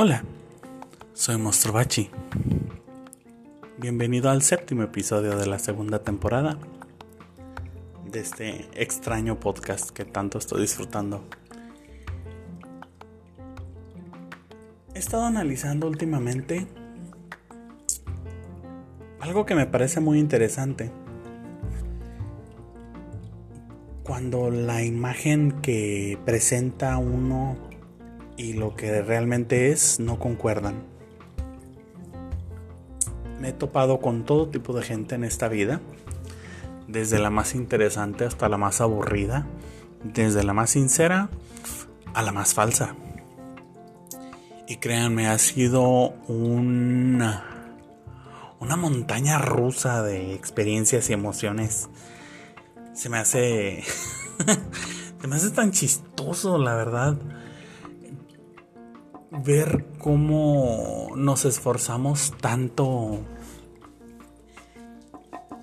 Hola, soy Mostrobachi. Bienvenido al séptimo episodio de la segunda temporada de este extraño podcast que tanto estoy disfrutando. He estado analizando últimamente algo que me parece muy interesante. Cuando la imagen que presenta uno y lo que realmente es no concuerdan. Me he topado con todo tipo de gente en esta vida, desde la más interesante hasta la más aburrida, desde la más sincera a la más falsa. Y créanme, ha sido una, una montaña rusa de experiencias y emociones. Se me hace... se me hace tan chistoso, la verdad ver cómo nos esforzamos tanto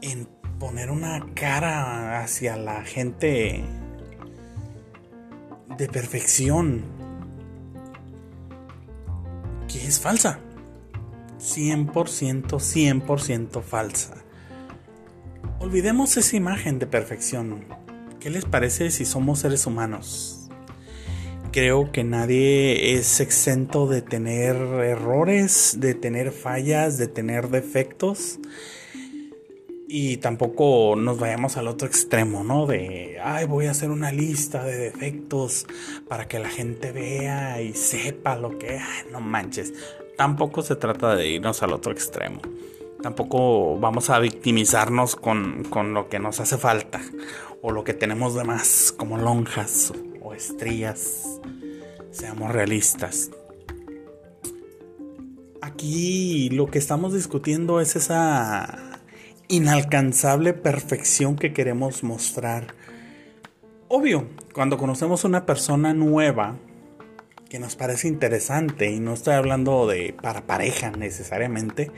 en poner una cara hacia la gente de perfección que es falsa. 100%, 100% falsa. Olvidemos esa imagen de perfección. ¿Qué les parece si somos seres humanos? Creo que nadie es exento de tener errores, de tener fallas, de tener defectos. Y tampoco nos vayamos al otro extremo, ¿no? De, ay, voy a hacer una lista de defectos para que la gente vea y sepa lo que, no manches. Tampoco se trata de irnos al otro extremo. Tampoco vamos a victimizarnos con, con lo que nos hace falta o lo que tenemos de más, como lonjas o estrías Seamos realistas. Aquí lo que estamos discutiendo es esa inalcanzable perfección que queremos mostrar. Obvio, cuando conocemos una persona nueva que nos parece interesante, y no estoy hablando de para pareja necesariamente,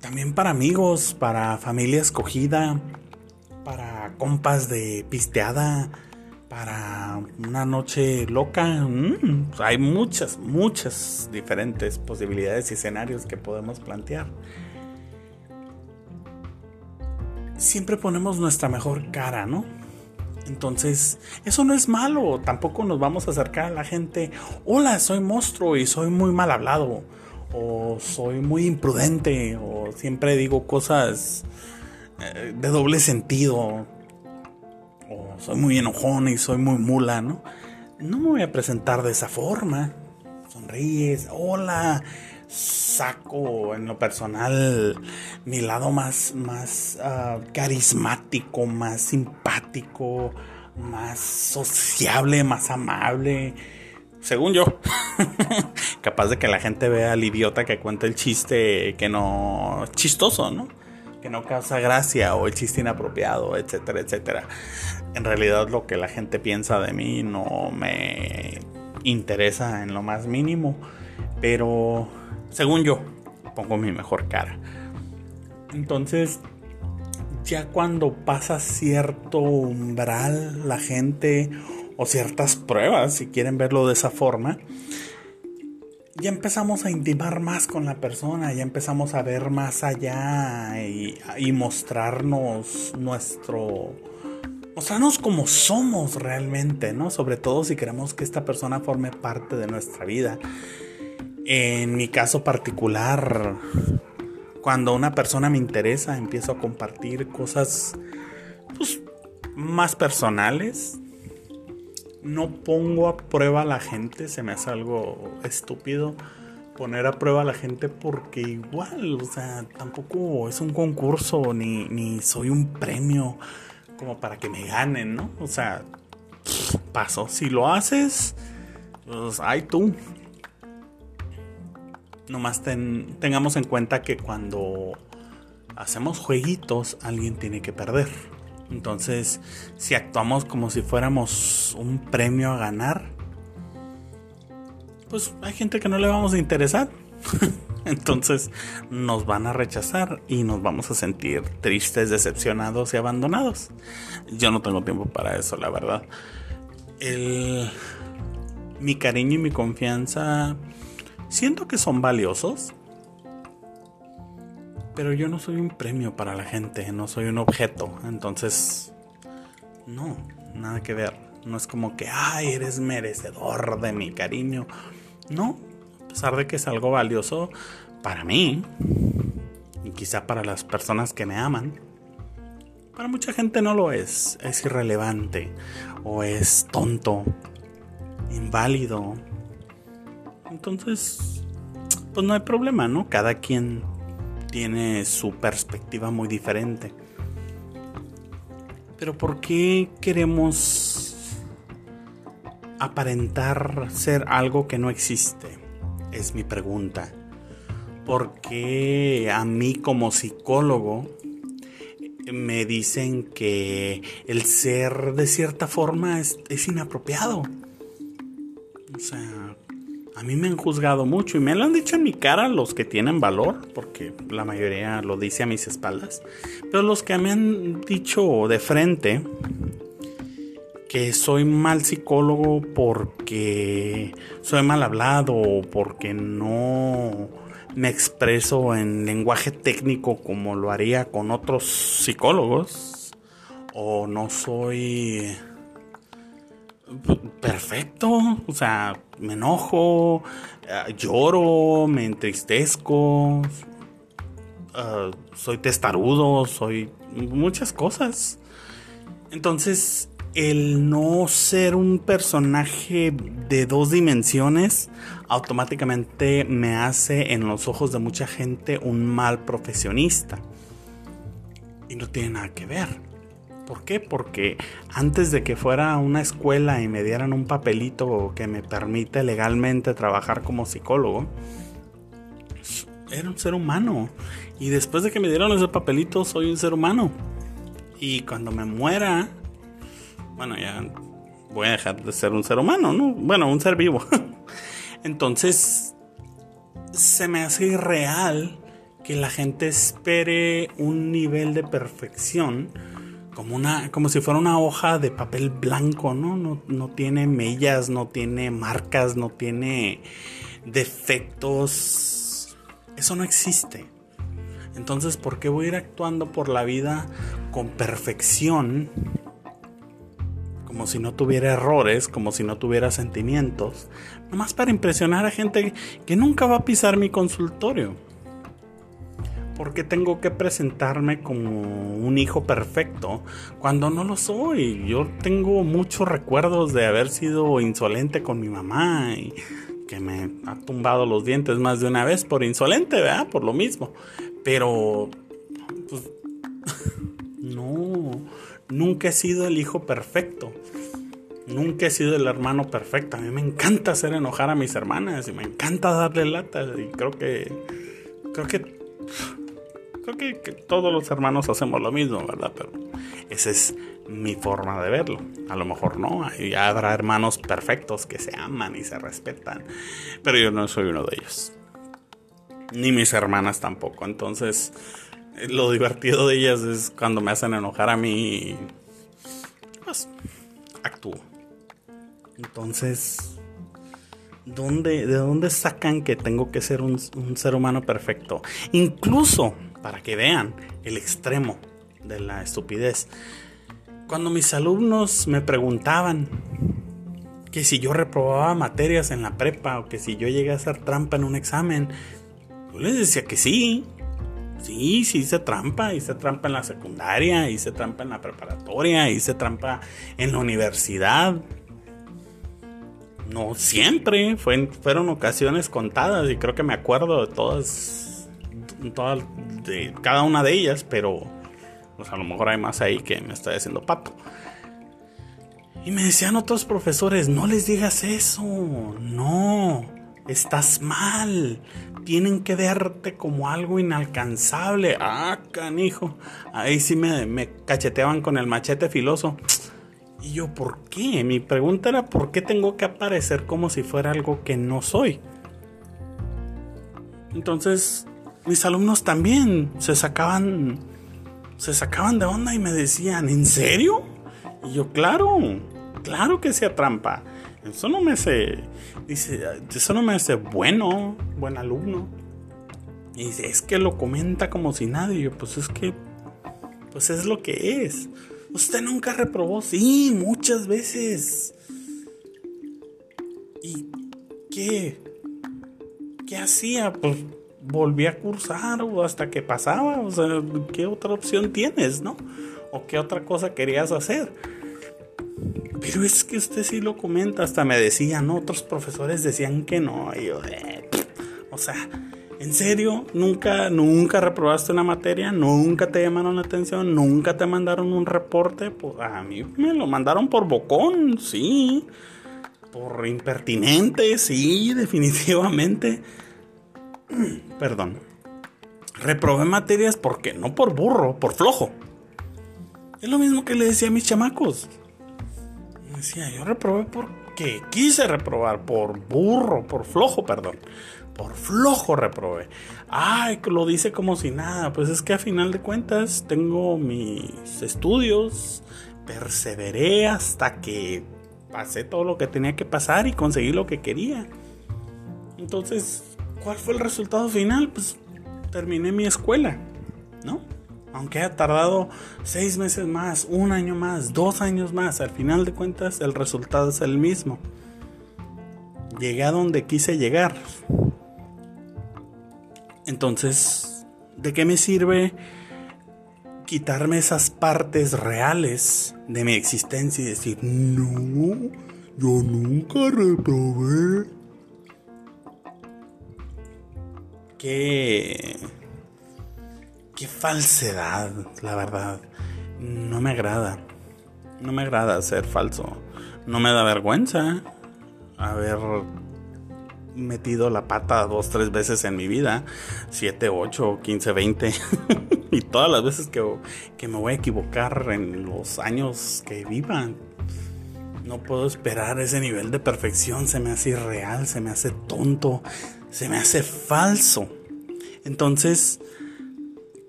también para amigos, para familia escogida, para compas de pisteada, para una noche loca. Mm, hay muchas, muchas diferentes posibilidades y escenarios que podemos plantear. Siempre ponemos nuestra mejor cara, ¿no? Entonces, eso no es malo. Tampoco nos vamos a acercar a la gente. Hola, soy monstruo y soy muy mal hablado. O soy muy imprudente. O siempre digo cosas eh, de doble sentido o soy muy enojón y soy muy mula, ¿no? No me voy a presentar de esa forma. Sonríes, hola, saco en lo personal mi lado más, más ah, carismático, más simpático, más sociable, más amable. Según yo, capaz de que la gente vea al idiota que cuenta el chiste que no chistoso, ¿no? Que no causa gracia o el chiste inapropiado, etcétera, etcétera en realidad lo que la gente piensa de mí no me interesa en lo más mínimo, pero según yo pongo mi mejor cara. Entonces, ya cuando pasa cierto umbral la gente o ciertas pruebas, si quieren verlo de esa forma, ya empezamos a intimar más con la persona, ya empezamos a ver más allá y, mostrarnos nuestro mostrarnos como somos realmente, ¿no? Sobre todo si queremos que esta persona forme parte de nuestra vida. En mi caso particular, cuando una persona me interesa, empiezo a compartir cosas pues, más personales. No pongo a prueba a la gente, se me hace algo estúpido poner a prueba a la gente porque igual, o sea, tampoco es un concurso ni, soy un premio como para que me ganen, ¿no? O sea, paso. Si lo haces, pues hay tú. Nomás tengamos en cuenta que cuando hacemos jueguitos, alguien tiene que perder. Entonces, si actuamos como si fuéramos un premio a ganar, pues hay gente que no le vamos a interesar. Entonces nos van a rechazar y nos vamos a sentir tristes, decepcionados y abandonados. Yo no tengo tiempo para eso, la verdad. mi cariño y mi confianza siento que son valiosos, pero yo no soy un premio para la gente, no soy un objeto, entonces, no, nada que ver. No es como que, ay, eres merecedor de mi cariño. No, a pesar de que es algo valioso para mí, y quizá para las personas que me aman, para mucha gente no lo es, es irrelevante o es tonto, inválido. Entonces, pues no hay problema, ¿no? Cada quien tiene su perspectiva muy diferente. Pero ¿por qué queremos aparentar ser algo que no existe? Es mi pregunta. ¿Por qué a mí como psicólogo me dicen que el ser de cierta forma es, inapropiado. O sea, a mí me han juzgado mucho y me lo han dicho en mi cara los que tienen valor, porque la mayoría lo dice a mis espaldas. Pero los que me han dicho de frente que soy mal psicólogo porque soy mal hablado o porque no me expreso en lenguaje técnico como lo haría con otros psicólogos o no soy perfecto, o sea, me enojo, eh, lloro, me entristezco, eh, soy testarudo, soy muchas cosas. Entonces, el no ser un personaje de dos dimensiones automáticamente me hace en los ojos de mucha gente un mal profesionista. Y no tiene nada que ver. ¿Por qué? Porque antes de que fuera a una escuela y me dieran un papelito que me permite legalmente trabajar como psicólogo, era un ser humano. Y después de que me dieron ese papelito, soy un ser humano. Y cuando me muera, bueno, ya voy a dejar de ser un ser humano, ¿no? Bueno, un ser vivo. Entonces, se me hace irreal que la gente espere un nivel de perfección como una como si fuera una hoja de papel blanco, ¿no? No, no tiene mellas, no tiene marcas, no tiene defectos. Eso no existe. Entonces, ¿por qué voy a ir actuando por la vida con perfección como si no tuviera errores, como si no tuviera sentimientos, nomás para impresionar a gente que nunca va a pisar mi consultorio. Porque tengo que presentarme como un hijo perfecto cuando no lo soy. Yo tengo muchos recuerdos de haber sido insolente con mi mamá y que me ha tumbado los dientes más de una vez por insolente, ¿verdad? Por lo mismo. Pero, pues, no Nunca he sido el hijo perfecto. Nunca he sido el hermano perfecto. A mí me encanta hacer enojar a mis hermanas y me encanta darle lata. Y creo que. Creo que. Que, todos los hermanos hacemos lo mismo, ¿verdad? Pero esa es mi forma de verlo. A lo mejor no. Ya habrá hermanos perfectos que se aman y se respetan. Pero yo no soy uno de ellos. Ni mis hermanas tampoco. Entonces lo divertido de ellas es cuando me hacen enojar a mí, pues actúo. Entonces, ¿dónde, ¿de dónde sacan que tengo que ser un ser humano perfecto? Incluso, para que vean el extremo de la estupidez. Cuando mis alumnos me preguntaban que si yo reprobaba materias en la prepa o que si yo llegué a hacer trampa en un examen, yo les decía que sí, Sí, sí hice trampa, hice trampa en la secundaria, hice trampa en la preparatoria, hice trampa en la universidad. No siempre, fueron ocasiones contadas y creo que me acuerdo de todas, de cada una de ellas, pero pues a lo mejor hay más ahí que me está diciendo pato. Y me decían otros profesores, no les digas eso, no, estás mal, tienen que verte como algo inalcanzable. Ah, canijo. Ahí sí me, me cacheteaban con el machete filoso. Y yo, ¿por qué? Mi pregunta era, ¿por qué tengo que aparecer como si fuera algo que no soy? Entonces, mis alumnos también se sacaban, se sacaban de onda y me decían, ¿en serio? Y yo, claro, claro que sea trampa. Eso no me hace, dice, eso no me hace bueno, buen alumno. Y dice, es que lo comenta como si nadie. Yo, pues es que, pues es lo que es. Usted nunca reprobó, sí, muchas veces. ¿Y qué? ¿Qué hacía? Pues volví a cursar o hasta que pasaba. O sea, ¿qué otra opción tienes, no? ¿O qué otra cosa querías hacer? Pero es que usted sí lo comenta, hasta me decían, otros profesores decían que no. Y yo, eh, o sea, ¿en serio? ¿Nunca, nunca reprobaste una materia? ¿Nunca te llamaron la atención? ¿Nunca te mandaron un reporte? Pues a mí me lo mandaron por bocón, sí. Por impertinente, sí, definitivamente. Perdón. Reprobé materias porque no por burro, por flojo. Es lo mismo que le decía a mis chamacos decía, yo reprobé porque quise reprobar, por burro, por flojo, perdón. Por flojo reprobé. Ay, lo dice como si nada. Pues es que a final de cuentas tengo mis estudios, perseveré hasta que pasé todo lo que tenía que pasar y conseguí lo que quería. Entonces, ¿cuál fue el resultado final? Pues terminé mi escuela, ¿no? Aunque haya tardado seis meses más, un año más, dos años más, al final de cuentas el resultado es el mismo. Llegué a donde quise llegar. Entonces, ¿de qué me sirve quitarme esas partes reales de mi existencia y decir, no, yo nunca reprobé? ¿Qué? qué falsedad, la verdad. No me agrada. No me agrada ser falso. No me da vergüenza haber metido la pata dos, tres veces en mi vida. Siete, ocho, quince, veinte. y todas las veces que, que me voy a equivocar en los años que vivan. No puedo esperar ese nivel de perfección. Se me hace irreal, se me hace tonto, se me hace falso. Entonces,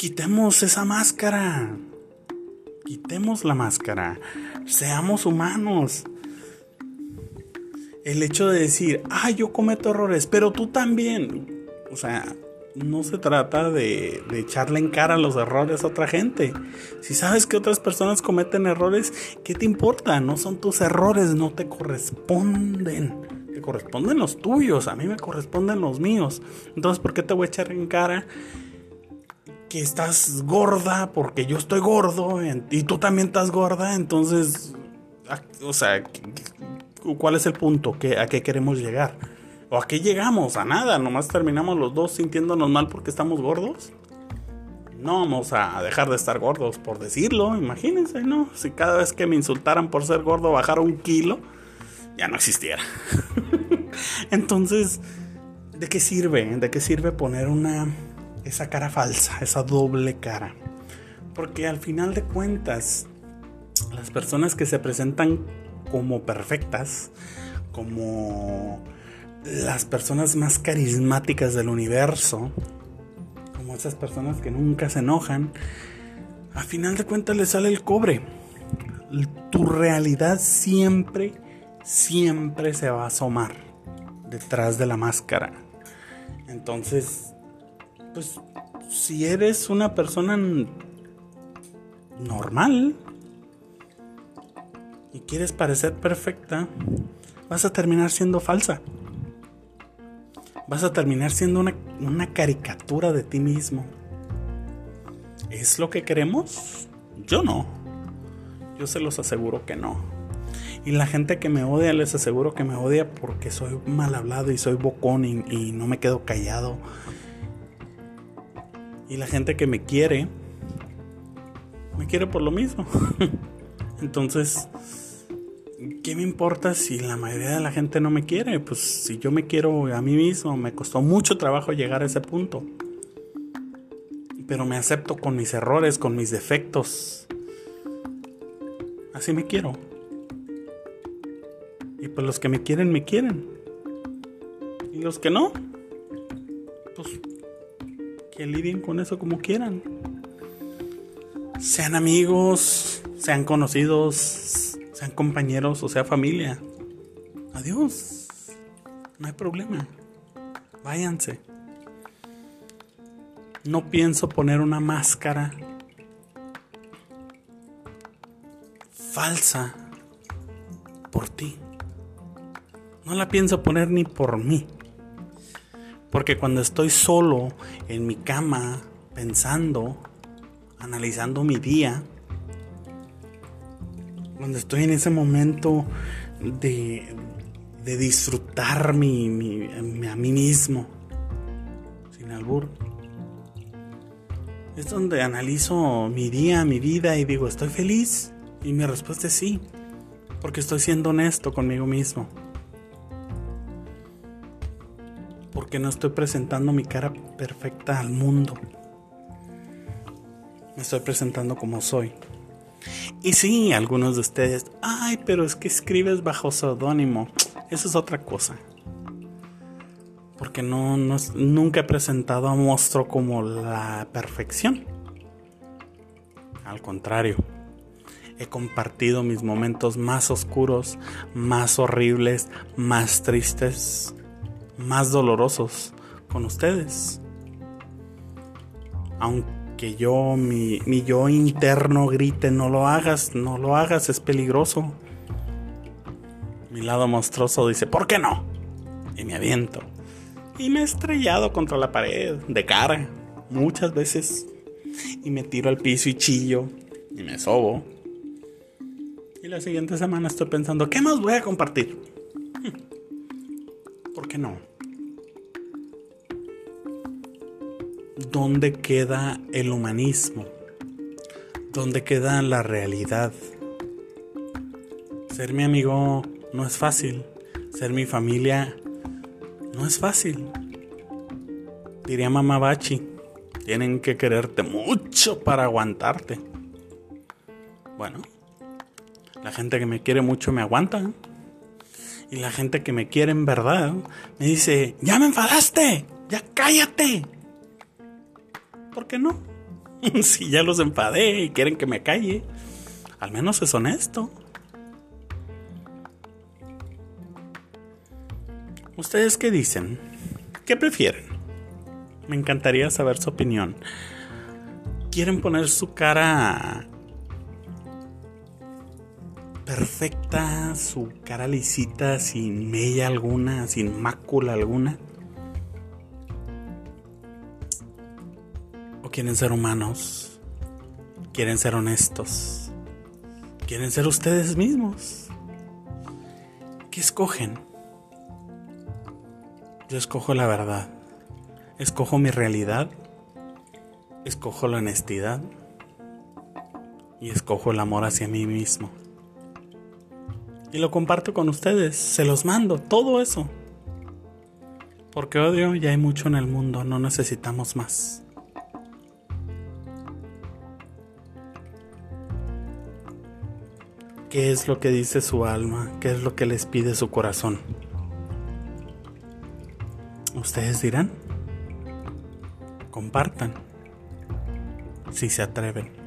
Quitemos esa máscara. Quitemos la máscara. Seamos humanos. El hecho de decir, ah, yo cometo errores, pero tú también. O sea, no se trata de, de, echarle en cara los errores a otra gente. Si sabes que otras personas cometen errores, ¿qué te importa? No son tus errores, no te corresponden. Te corresponden los tuyos, a mí me corresponden los míos. Entonces, ¿por qué te voy a echar en cara que estás gorda porque yo estoy gordo y tú también estás gorda, entonces, o sea, ¿cuál es el punto? ¿A qué queremos llegar? ¿O a qué llegamos? A nada, nomás terminamos los dos sintiéndonos mal porque estamos gordos. No vamos a dejar de estar gordos por decirlo, imagínense, ¿no? Si cada vez que me insultaran por ser gordo bajara un kilo, ya no existiera. Entonces, ¿de qué sirve? ¿De qué sirve poner una esa cara falsa, esa doble cara. Porque al final de cuentas, las personas que se presentan como perfectas, como las personas más carismáticas del universo, como esas personas que nunca se enojan, al final de cuentas le sale el cobre. Tu realidad siempre, siempre se va a asomar detrás de la máscara. Entonces, pues si eres una persona normal y quieres parecer perfecta, vas a terminar siendo falsa. Vas a terminar siendo una, una caricatura de ti mismo. ¿Es lo que queremos? Yo no. Yo se los aseguro que no. Y la gente que me odia, les aseguro que me odia porque soy mal hablado y soy bocón y, y no me quedo callado y la gente que me quiere, me quiere por lo mismo. Entonces, ¿qué me importa si la mayoría de la gente no me quiere? Pues si yo me quiero a mí mismo, me costó mucho trabajo llegar a ese punto. Pero me acepto con mis errores, con mis defectos. Así me quiero. Y pues los que me quieren, me quieren. Y los que no, pues que lidien con eso como quieran. Sean amigos, sean conocidos, sean compañeros o sea familia. Adiós. No hay problema. Váyanse. No pienso poner una máscara falsa por ti. No la pienso poner ni por mí. Porque cuando estoy solo en mi cama, pensando, analizando mi día, cuando estoy en ese momento de, de disfrutar mi, a mí mismo, sin albur, es donde analizo mi día, mi vida y digo, ¿estoy feliz? Y mi respuesta es sí, porque estoy siendo honesto conmigo mismo. Porque no estoy presentando mi cara perfecta al mundo. Me estoy presentando como soy. Y sí, algunos de ustedes, ay, pero es que escribes bajo seudónimo. Eso es otra cosa. Porque no, nunca he presentado a monstruo como la perfección. Al contrario, he compartido mis momentos más oscuros, más horribles, más tristes, más dolorosos con ustedes. Aunque yo, mi, mi yo interno grite, no lo hagas, no lo hagas, es peligroso. Mi lado monstruoso dice, ¿por qué no? Y me aviento. Y me he estrellado contra la pared, de cara, muchas veces. Y me tiro al piso y chillo. Y me sobo. Y la siguiente semana estoy pensando, ¿qué más voy a compartir? ¿Por qué no? ¿Dónde queda el humanismo? ¿Dónde queda la realidad? Ser mi amigo no es fácil. Ser mi familia no es fácil. Diría mamá Bachi, tienen que quererte mucho para aguantarte. Bueno, la gente que me quiere mucho me aguanta. Y la gente que me quiere en verdad me dice, ya me enfadaste, ya cállate. ¿Por qué no? si ya los enfadé y quieren que me calle, al menos es honesto. ¿Ustedes qué dicen? ¿Qué prefieren? Me encantaría saber su opinión. ¿Quieren poner su cara perfecta, su cara lisita, sin mella alguna, sin mácula alguna? Quieren ser humanos? ¿Quieren ser honestos? ¿Quieren ser ustedes mismos? ¿Qué escogen? Yo escojo la verdad. Escojo mi realidad. Escojo la honestidad. Y escojo el amor hacia mí mismo. Y lo comparto con ustedes. Se los mando. Todo eso. Porque odio ya hay mucho en el mundo. No necesitamos más. ¿Qué es lo que dice su alma? ¿Qué es lo que les pide su corazón? Ustedes dirán, compartan si se atreven.